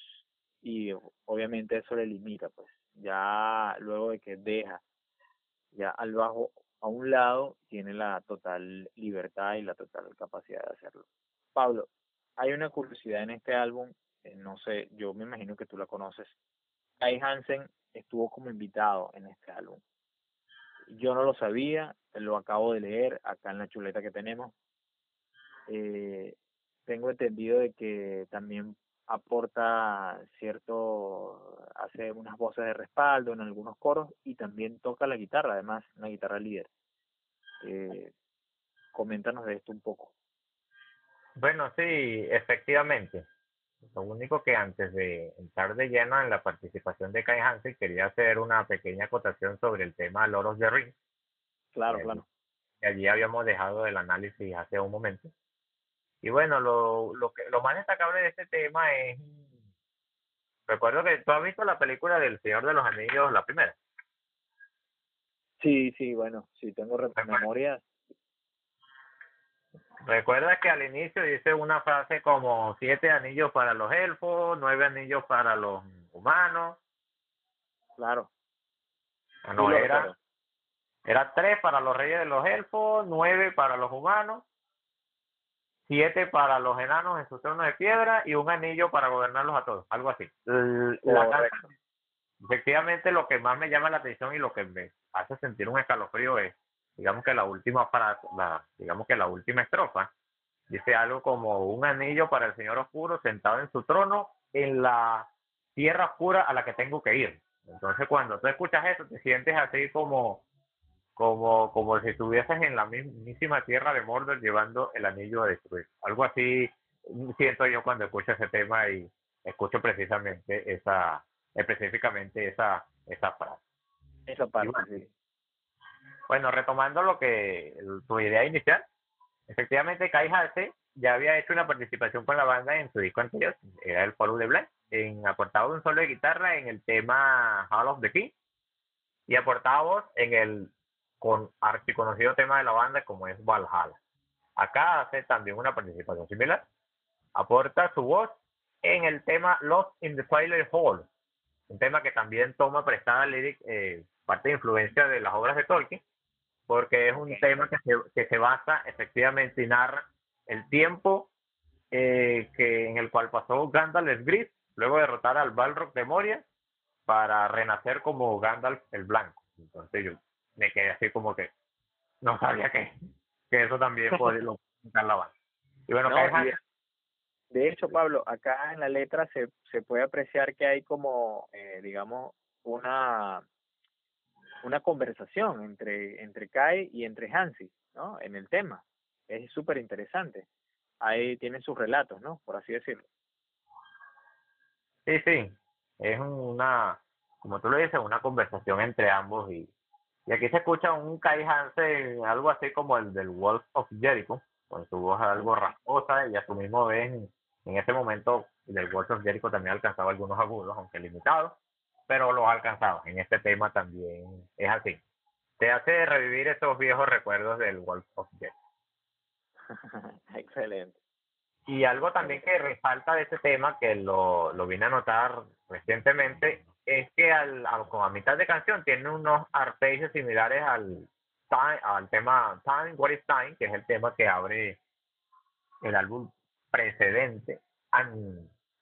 y obviamente eso le limita, pues. Ya luego de que deja ya al bajo a un lado, tiene la total libertad y la total capacidad de hacerlo. Pablo, hay una curiosidad en este álbum, eh, no sé, yo me imagino que tú la conoces. Kai Hansen estuvo como invitado en este álbum. Yo no lo sabía, lo acabo de leer acá en la chuleta que tenemos. Eh, tengo entendido de que también aporta cierto, hace unas voces de respaldo en algunos coros y también toca la guitarra, además, una guitarra líder. Eh, coméntanos de esto un poco. Bueno, sí, efectivamente. Lo único que antes de entrar de lleno en la participación de Kai Hansen, quería hacer una pequeña acotación sobre el tema Loros de Ring. Claro, eh, claro. Que allí habíamos dejado el análisis hace un momento. Y bueno, lo, lo, que, lo más destacable de este tema es, recuerdo que tú has visto la película del Señor de los Anillos, la primera. Sí, sí, bueno, sí, tengo memoria. Recuerda que al inicio dice una frase como siete anillos para los elfos, nueve anillos para los humanos. Claro. Ah, no, era, era tres para los reyes de los elfos, nueve para los humanos siete para los enanos en su trono de piedra y un anillo para gobernarlos a todos, algo así. efectivamente, lo que más me llama la atención y lo que me hace sentir un escalofrío es, digamos que la última frase, la, digamos que la última estrofa, dice algo como un anillo para el Señor Oscuro sentado en su trono en la tierra oscura a la que tengo que ir. Entonces, cuando tú escuchas eso, te sientes así como como, como si estuvieses en la mismísima tierra de Mordor llevando el anillo a destruir. Algo así siento yo cuando escucho ese tema y escucho precisamente esa, específicamente esa, esa frase. Esa parte, bueno, Bueno, retomando lo que, tu idea inicial, efectivamente Kai Halsey ya había hecho una participación con la banda en su disco anterior, era el Follow de Black, en aportado un solo de guitarra en el tema Hall of the King y aportaba voz en el con archiconocido tema de la banda como es Valhalla. Acá hace también una participación similar. Aporta su voz en el tema Lost in the Twilight Hall, un tema que también toma prestada lyric, eh, parte de influencia de las obras de Tolkien, porque es un tema que se, que se basa efectivamente y narra el tiempo eh, que, en el cual pasó Gandalf el Gris, luego de derrotar al Balrog de Moria, para renacer como Gandalf el Blanco. Entonces yo me quedé así como que no sabía que, que eso también puede lo la banda. Y bueno, de hecho, Pablo, acá en la letra se, se puede apreciar que hay como, eh, digamos, una una conversación entre entre Kai y entre Hansi, ¿no? En el tema. Es súper interesante. Ahí tienen sus relatos, ¿no? Por así decirlo. Sí, sí. Es una, como tú lo dices, una conversación entre ambos y, y aquí se escucha un Kai Hansen, algo así como el del Wolf of Jericho, con su voz algo rasposa, y a su mismo vez, en, ese momento, del Wolf of Jericho también alcanzaba algunos agudos, aunque limitados, pero los alcanzaba. En este tema también es así. Te hace revivir esos viejos recuerdos del Wolf of Jericho. [LAUGHS] Excelente. Y algo también que resalta de este tema, que lo, lo vine a notar recientemente, es que al, como a mitad de canción tiene unos arpegios similares al, al tema Time, What is Time, que es el tema que abre el álbum precedente,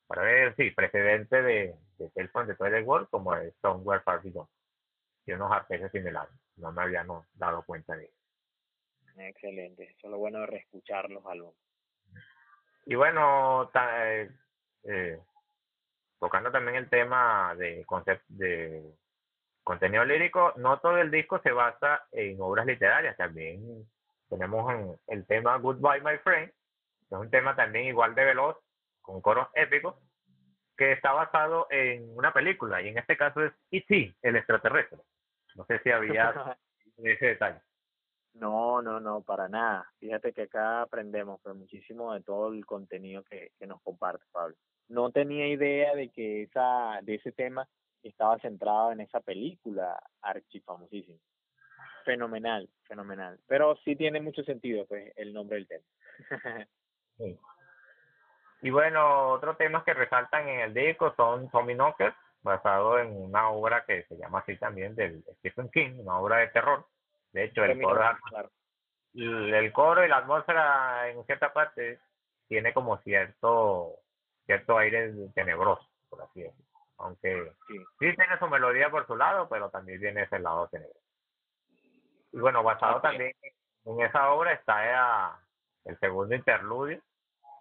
para ver, sí, precedente de, de Tales from the Twilight World, como es Somewhere Far Beyond. y unos arpegios similares. No me había dado cuenta de eso. Excelente, eso es lo bueno de reescuchar los álbumes. Y bueno, eh, eh, tocando también el tema de, de contenido lírico, no todo el disco se basa en obras literarias, también tenemos el tema Goodbye My Friend, que es un tema también igual de veloz, con coros épicos, que está basado en una película, y en este caso es E.T., el extraterrestre. No sé si había [LAUGHS] ese detalle. No, no, no, para nada. Fíjate que acá aprendemos pues, muchísimo de todo el contenido que, que nos comparte Pablo. No tenía idea de que esa, de ese tema estaba centrado en esa película archifamosísima. Fenomenal, fenomenal. Pero sí tiene mucho sentido, pues, el nombre del tema. [LAUGHS] Y bueno, otros temas que resaltan en el disco son Tommy Knocker, basado en una obra que se llama así también del Stephen King, una obra de terror. De hecho, el coro, el coro y la atmósfera en cierta parte tiene como cierto cierto aire tenebroso, por así decirlo. Aunque sí. tiene su melodía por su lado, pero también tiene ese lado tenebroso. Y bueno, basado también en esa obra está el segundo interludio,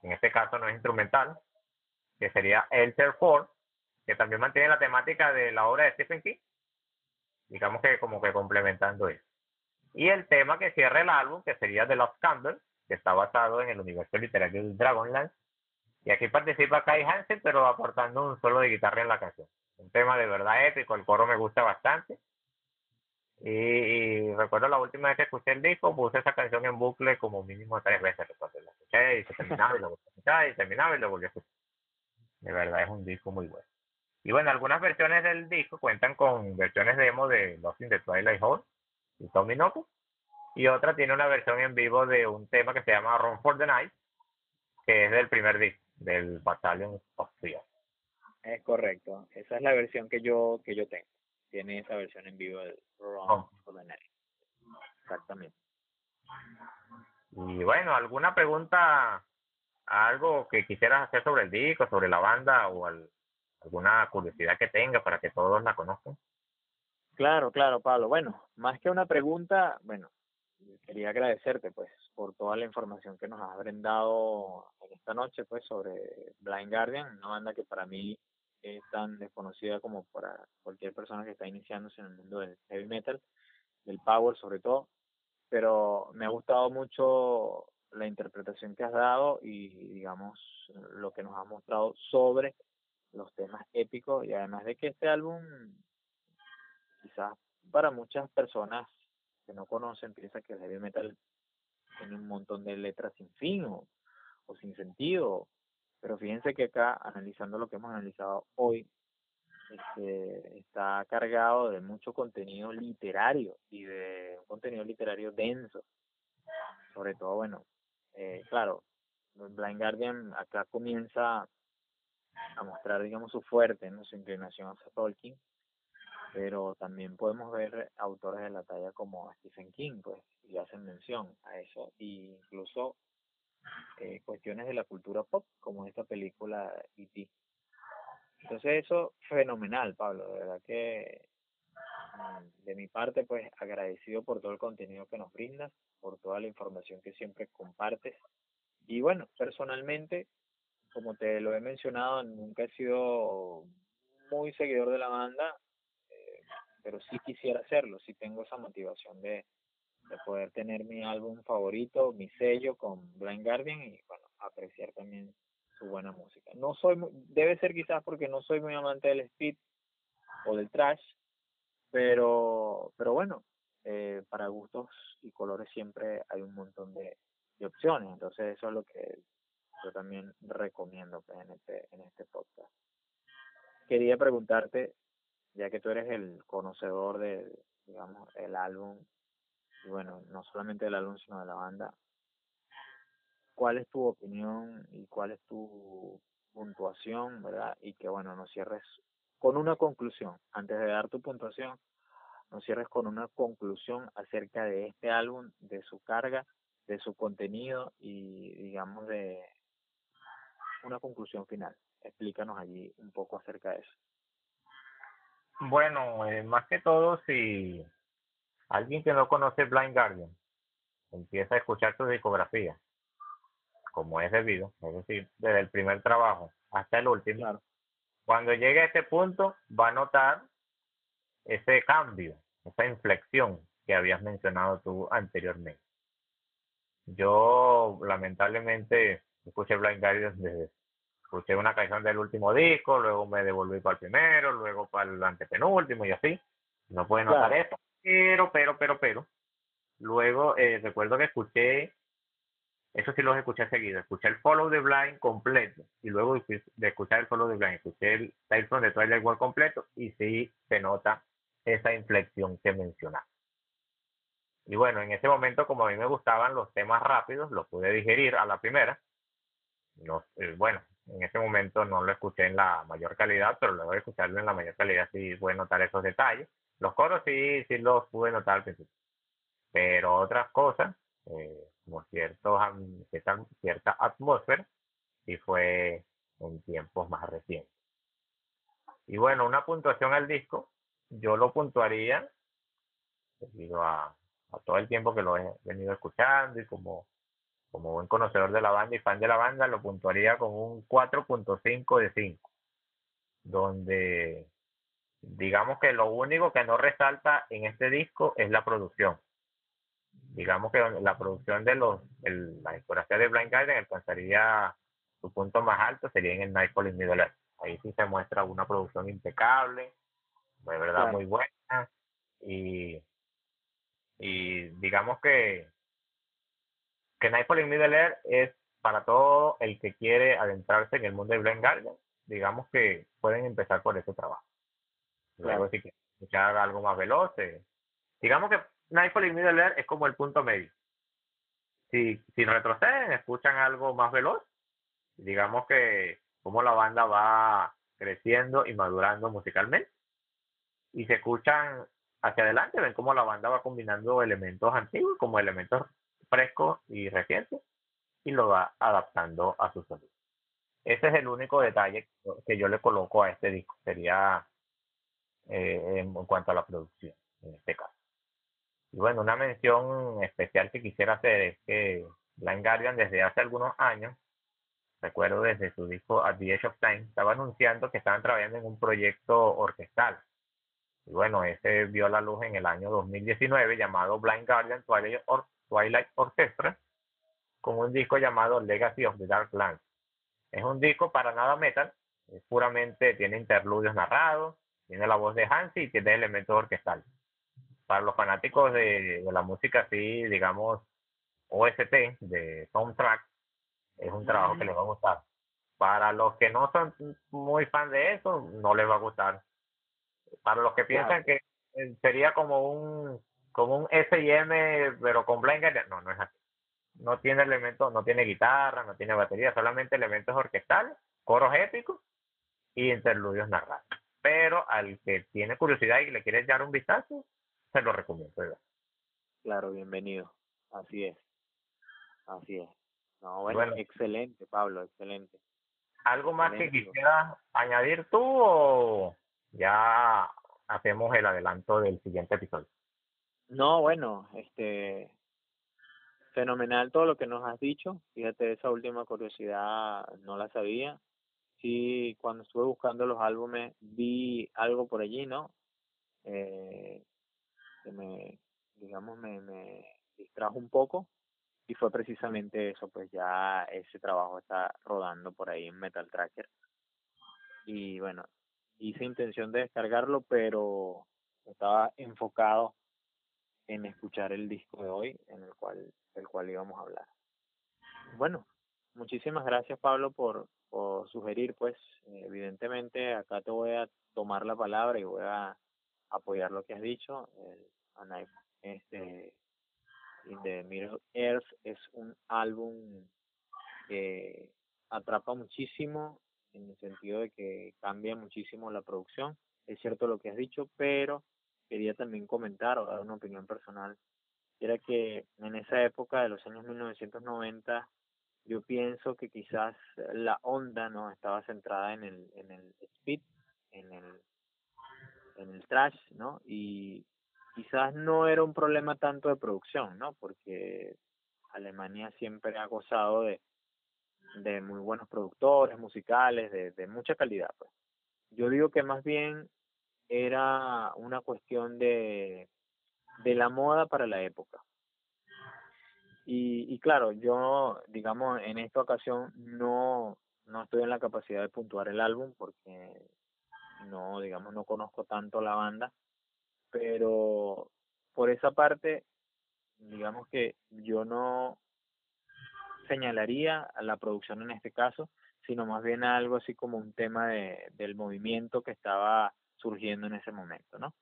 en este caso no es instrumental, que sería Elter Ford, que también mantiene la temática de la obra de Stephen King, digamos que como que complementando eso. Y el tema que cierra el álbum, que sería The Lost Candle, que está basado en el universo literario de Dragonlance, y aquí participa Kai Hansen, pero aportando un solo de guitarra en la canción. Un tema de verdad épico, el coro me gusta bastante. Y, recuerdo la última vez que escuché el disco, puse esa canción en bucle como mínimo tres veces. Recuerdo, la escuché y se terminaba y lo volví a escuchar y terminaba y lo volví a escuchar. De verdad es un disco muy bueno. Y bueno, algunas versiones del disco cuentan con versiones demo de Lost in the Twilight Hall y Tommy Noco. Y otra tiene una versión en vivo de un tema que se llama Run for the Night, que es del primer disco, del Battalion of Fear. Es correcto. Esa es la versión que yo que yo tengo tiene esa versión en vivo del the Night. Exactamente. Y bueno, ¿alguna pregunta, algo que quisieras hacer sobre el disco, sobre la banda o alguna curiosidad que tenga para que todos la conozcan? Claro, claro, Pablo. Bueno, más que una pregunta, bueno, quería agradecerte pues por toda la información que nos has brindado en esta noche pues sobre Blind Guardian, una banda que para mí es tan desconocida como para cualquier persona que está iniciándose en el mundo del heavy metal, del power sobre todo, pero me ha gustado mucho la interpretación que has dado y digamos lo que nos has mostrado sobre los temas épicos y además de que este álbum quizás para muchas personas que no conocen piensa que el heavy metal tiene un montón de letras sin fin o, o sin sentido pero fíjense que acá, analizando lo que hemos analizado hoy, este, está cargado de mucho contenido literario y de un contenido literario denso. Sobre todo, bueno, eh, claro, Blind Guardian acá comienza a mostrar, digamos, su fuerte, ¿no? su inclinación hacia Tolkien, pero también podemos ver autores de la talla como Stephen King, pues, y hacen mención a eso, e incluso eh, cuestiones de la cultura pop, como esta película E.T. Entonces eso, fenomenal, Pablo, de verdad que mm, de mi parte, pues agradecido por todo el contenido que nos brindas, por toda la información que siempre compartes. Y bueno, personalmente, como te lo he mencionado, nunca he sido muy seguidor de la banda, pero sí quisiera hacerlo, sí tengo esa motivación de, de poder tener mi álbum favorito, mi sello con Blind Guardian y bueno, apreciar también su buena música. No soy, debe ser quizás porque no soy muy amante del speed o del trash, pero, pero bueno, eh, para gustos y colores siempre hay un montón de, de opciones, entonces eso es lo que yo también recomiendo pues, en este, en este podcast. Quería preguntarte, ya que tú eres el conocedor de, digamos, el álbum y bueno, no solamente del álbum, sino de la banda, ¿cuál es tu opinión y cuál es tu puntuación, verdad? Y que bueno, nos cierres con una conclusión. Antes de dar tu puntuación, nos cierres con una conclusión acerca de este álbum, de su carga, de su contenido y digamos de una conclusión final. Explícanos allí un poco acerca de eso. Bueno, eh, más que todo, si alguien que no conoce Blind Guardian empieza a escuchar su discografía, como es debido, es decir, desde el primer trabajo hasta el último, cuando llegue a este punto va a notar ese cambio, esa inflexión que habías mencionado tú anteriormente. Yo lamentablemente escuché Blind Guardian desde escuché una canción del último disco, luego me devolví para el primero, luego para el antepenúltimo y así. No puede notar eso, pero, pero, pero, pero. Luego eh, recuerdo que escuché, eso sí los escuché seguido, escuché el Follow the Blind completo y luego de escuchar el Follow the Blind, escuché el Tales from the Twilight World completo y sí se nota esa inflexión que mencionaba. Y bueno, en ese momento, como a mí me gustaban los temas rápidos, los pude digerir a la primera. No, eh, bueno, en ese momento no lo escuché en la mayor calidad, pero luego de escucharlo en la mayor calidad sí pude notar esos detalles. Los coros sí, sí los pude notar al principio. Pero otras cosas, eh, como ciertos, cierta, cierta atmósfera, sí fue en tiempos más recientes. Y bueno, una puntuación al disco, yo lo puntuaría debido a, a todo el tiempo que lo he venido escuchando y como como buen conocedor de la banda y fan de la banda, lo puntuaría con un 4.5 de 5, donde digamos que lo único que no resalta en este disco es la producción. Digamos que la producción de los, la discografía de Blind Guardian alcanzaría su punto más alto, sería en el Nightfall in Middle Earth. Ahí sí se muestra una producción impecable, de verdad muy buena, y, y digamos que que Nightfall in Middle Earth es para todo el que quiere adentrarse en el mundo de Blind Guardian, digamos que pueden empezar por ese trabajo. Luego, si quieren escuchar algo más veloz, eh, digamos que Nightfall in Middle Earth es como el punto medio. Si, si retroceden, escuchan algo más veloz, digamos que como la banda va creciendo y madurando musicalmente. Y se escuchan hacia adelante, ven cómo la banda va combinando elementos antiguos como elementos fresco y reciente y lo va adaptando a su sonido. Ese es el único detalle que yo le coloco a este disco, sería eh, en cuanto a la producción, en este caso. Y bueno, una mención especial que quisiera hacer es que Blind Guardian desde hace algunos años, recuerdo desde su disco At the Edge of Time, estaba anunciando que estaban trabajando en un proyecto orquestal. Y bueno, ese vio la luz en el año 2019 llamado Blind Guardian Twilight, Twilight Orchestra con un disco llamado Legacy of the Dark Lands. Es un disco para nada metal, puramente tiene interludios narrados, tiene la voz de Hansi y tiene elementos orquestales. Para los fanáticos de, la música así, digamos, OST, de soundtrack, es un trabajo que les va a gustar. Para los que no son muy fan de eso, no les va a gustar. Para los que piensan que sería como un como un S&M, pero con Blind no, no es así. No tiene elementos, no tiene guitarra, no tiene batería, solamente elementos orquestales, coros épicos y interludios narrados. Pero al que tiene curiosidad y le quiere echar un vistazo, se lo recomiendo. Claro, bienvenido. Así es. Así es. No, bueno, excelente, Pablo, excelente. ¿Algo más que quisieras añadir tú o ya hacemos el adelanto del siguiente episodio? No, bueno, este, fenomenal todo lo que nos has dicho. Fíjate, esa última curiosidad no la sabía. Sí, cuando estuve buscando los álbumes vi algo por allí, ¿no? Eh, que me, digamos, me, me distrajo un poco y fue precisamente eso, pues ya ese trabajo está rodando por ahí en Metal Tracker. Y bueno, hice intención de descargarlo, pero estaba enfocado en escuchar el disco de hoy en el cual el cual íbamos a hablar. Bueno, muchísimas gracias Pablo por, por sugerir, pues evidentemente acá te voy a tomar la palabra y voy a apoyar lo que has dicho. El, este, In the Middle Earth es un álbum que atrapa muchísimo en el sentido de que cambia muchísimo la producción. Es cierto lo que has dicho, pero quería también comentar o dar una opinión personal, era que en esa época de los años 1990 yo pienso que quizás la onda no estaba centrada en el en el speed en el en el trash, ¿no? Y quizás no era un problema tanto de producción, ¿no? Porque Alemania siempre ha gozado de, de muy buenos productores musicales, de, de mucha calidad, pues. Yo digo que más bien era una cuestión de, de la moda para la época. Y, y claro, yo, digamos, en esta ocasión no, no estoy en la capacidad de puntuar el álbum porque no, digamos, no conozco tanto la banda, pero por esa parte, digamos que yo no señalaría a la producción en este caso, sino más bien algo así como un tema de, del movimiento que estaba surgiendo en ese momento, ¿no?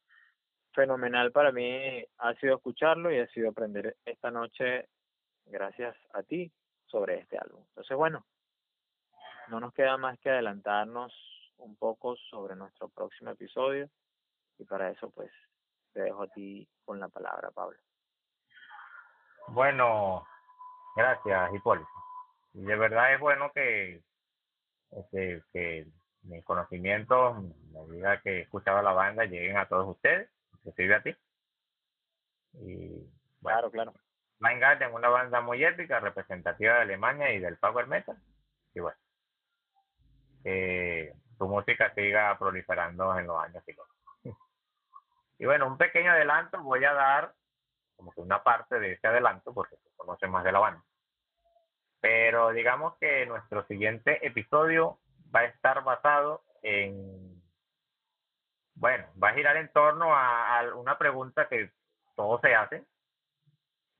Fenomenal para mí ha sido escucharlo y ha sido aprender esta noche, gracias a ti, sobre este álbum. Entonces, bueno, no nos queda más que adelantarnos un poco sobre nuestro próximo episodio y para eso pues te dejo a ti con la palabra, Pablo. Bueno, gracias, Hipólito. De verdad es bueno que, que, que mis conocimientos, la vida que escuchaba la banda, lleguen a todos ustedes, inclusive a ti. Y, claro, claro. Blind Guardian, una banda muy épica, representativa de Alemania y del power metal. Y bueno, eh, tu música siga proliferando en los años los. [LAUGHS] Y bueno, un pequeño adelanto voy a dar, como que una parte de ese adelanto, porque se conoce más de la banda. Pero digamos que nuestro siguiente episodio va a estar basado en, bueno, va a girar en torno a, a una pregunta que todos se hacen,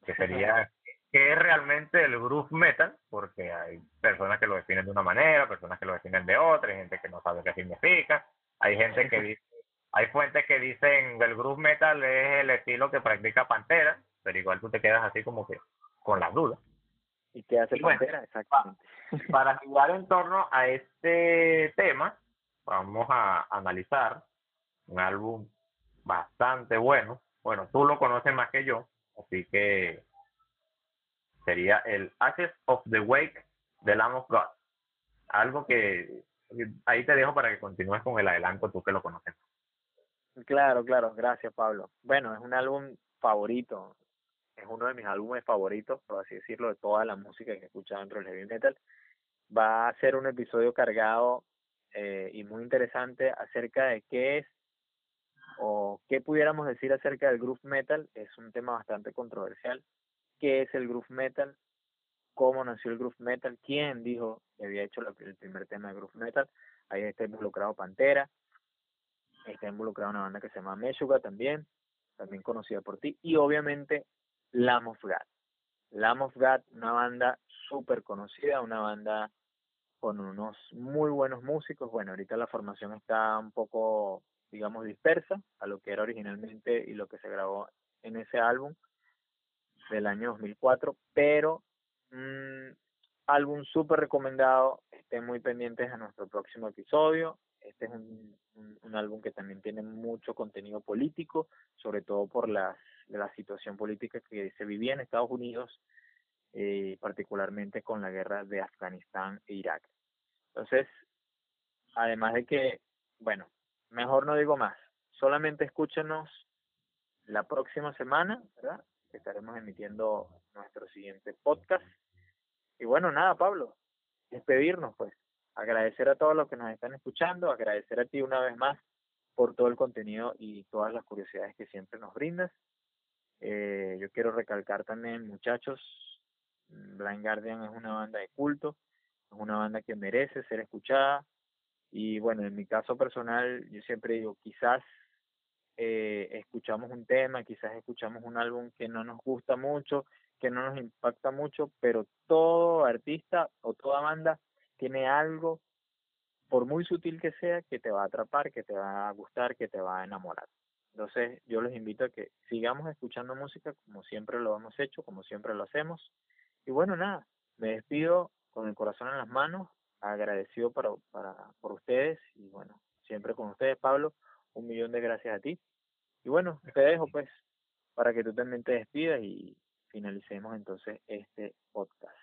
que sería qué es realmente el groove metal, porque hay personas que lo definen de una manera, personas que lo definen de otra, hay gente que no sabe qué significa, hay gente que dice, hay fuentes que dicen el groove metal es el estilo que practica Pantera, pero igual tú te quedas así como que con las dudas. ¿Y qué hace Pantera? Exactamente. [LAUGHS] Para jugar en torno a este tema, vamos a analizar un álbum bastante bueno. Bueno, tú lo conoces más que yo, así que sería el Ashes of the Wake de Lamb of God. Algo que ahí te dejo para que continúes con el adelanto, tú que lo conoces. Claro, claro, gracias Pablo. Bueno, es un álbum favorito, es uno de mis álbumes favoritos, por así decirlo, de toda la música que he escuchado dentro del heavy metal. Va a ser un episodio cargado eh, y muy interesante acerca de qué es o qué pudiéramos decir acerca del groove metal. Es un tema bastante controversial qué es el groove metal, cómo nació el groove metal, quién dijo que había hecho el primer tema de groove metal. Ahí está involucrado Pantera, está involucrado una banda que se llama Meshuga también, también conocida por ti, y obviamente Lamb God. Lamb of God, una banda súper conocida, una banda con unos muy buenos músicos. Bueno, ahorita la formación está un poco, digamos, dispersa a lo que era originalmente y lo que se grabó en ese álbum del año 2004, pero mm, álbum súper recomendado, estén muy pendientes a nuestro próximo episodio. Este es un, álbum que también tiene mucho contenido político, sobre todo por las, la situación política que se vivía en Estados Unidos, eh, particularmente con la guerra de Afganistán e Irak. Entonces, además de que, bueno, mejor no digo más, solamente escúchenos la próxima semana, ¿verdad? estaremos emitiendo nuestro siguiente podcast. Y bueno, nada, Pablo, despedirnos pues. Agradecer a todos los que nos están escuchando, agradecer a ti una vez más por todo el contenido y todas las curiosidades que siempre nos brindas. Eh, yo quiero recalcar también, muchachos, Blind Guardian es una banda de culto, es una banda que merece ser escuchada. Y bueno, en mi caso personal, yo siempre digo, quizás eh, escuchamos un tema, quizás escuchamos un álbum que no nos gusta mucho, que no nos impacta mucho, pero todo artista o toda banda tiene algo, por muy sutil que sea, que te va a atrapar, que te va a gustar, que te va a enamorar. Entonces yo los invito a que sigamos escuchando música como siempre lo hemos hecho, como siempre lo hacemos. Y bueno, nada, me despido con el corazón en las manos, agradecido para, para, por ustedes y bueno, siempre con ustedes, Pablo un millón de gracias a ti. Y bueno, te dejo pues para que tú también te despidas y finalicemos entonces este podcast.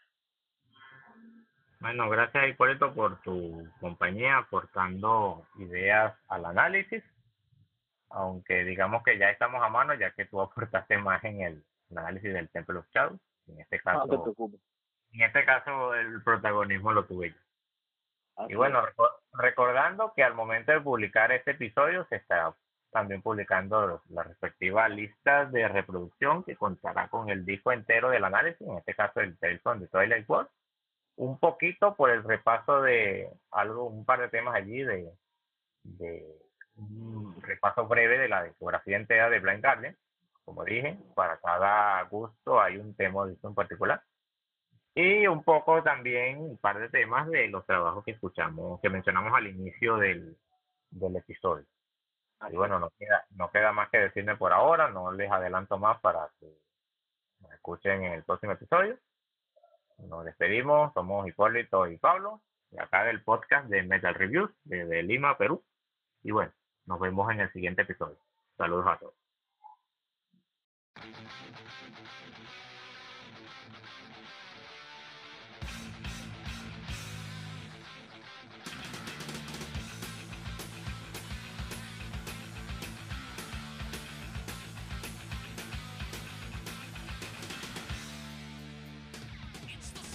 Bueno, gracias Hipólito por tu compañía, aportando ideas al análisis. Aunque digamos que ya estamos a mano, ya que tú [LAUGHS] aportaste más en el análisis del Temple of Shadows. En este caso, en este caso el protagonismo lo tuve yo. y bueno, recordando que al momento de publicar este episodio se está también publicando las respectivas listas de reproducción que contará con el disco entero del análisis, en este caso el Telson de Twilight World, un poquito por el repaso de algo, un par de temas allí de, de un repaso breve de la discografía entera de Blind Guardian. Como dije, para cada gusto hay un tema de en particular. Y un poco también un par de temas de los trabajos que escuchamos, que mencionamos al inicio del, del episodio. Y bueno, no queda, no queda más que decirme por ahora, no les adelanto más para que me escuchen en el próximo episodio. Nos despedimos, somos Hipólito y Pablo, de acá del podcast de Metal Reviews, desde Lima, Perú. Y bueno, nos vemos en el siguiente episodio. Saludos a todos.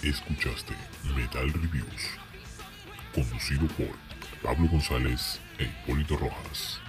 Escuchaste Metal Reviews, conducido por Pablo González e Hipólito Rojas.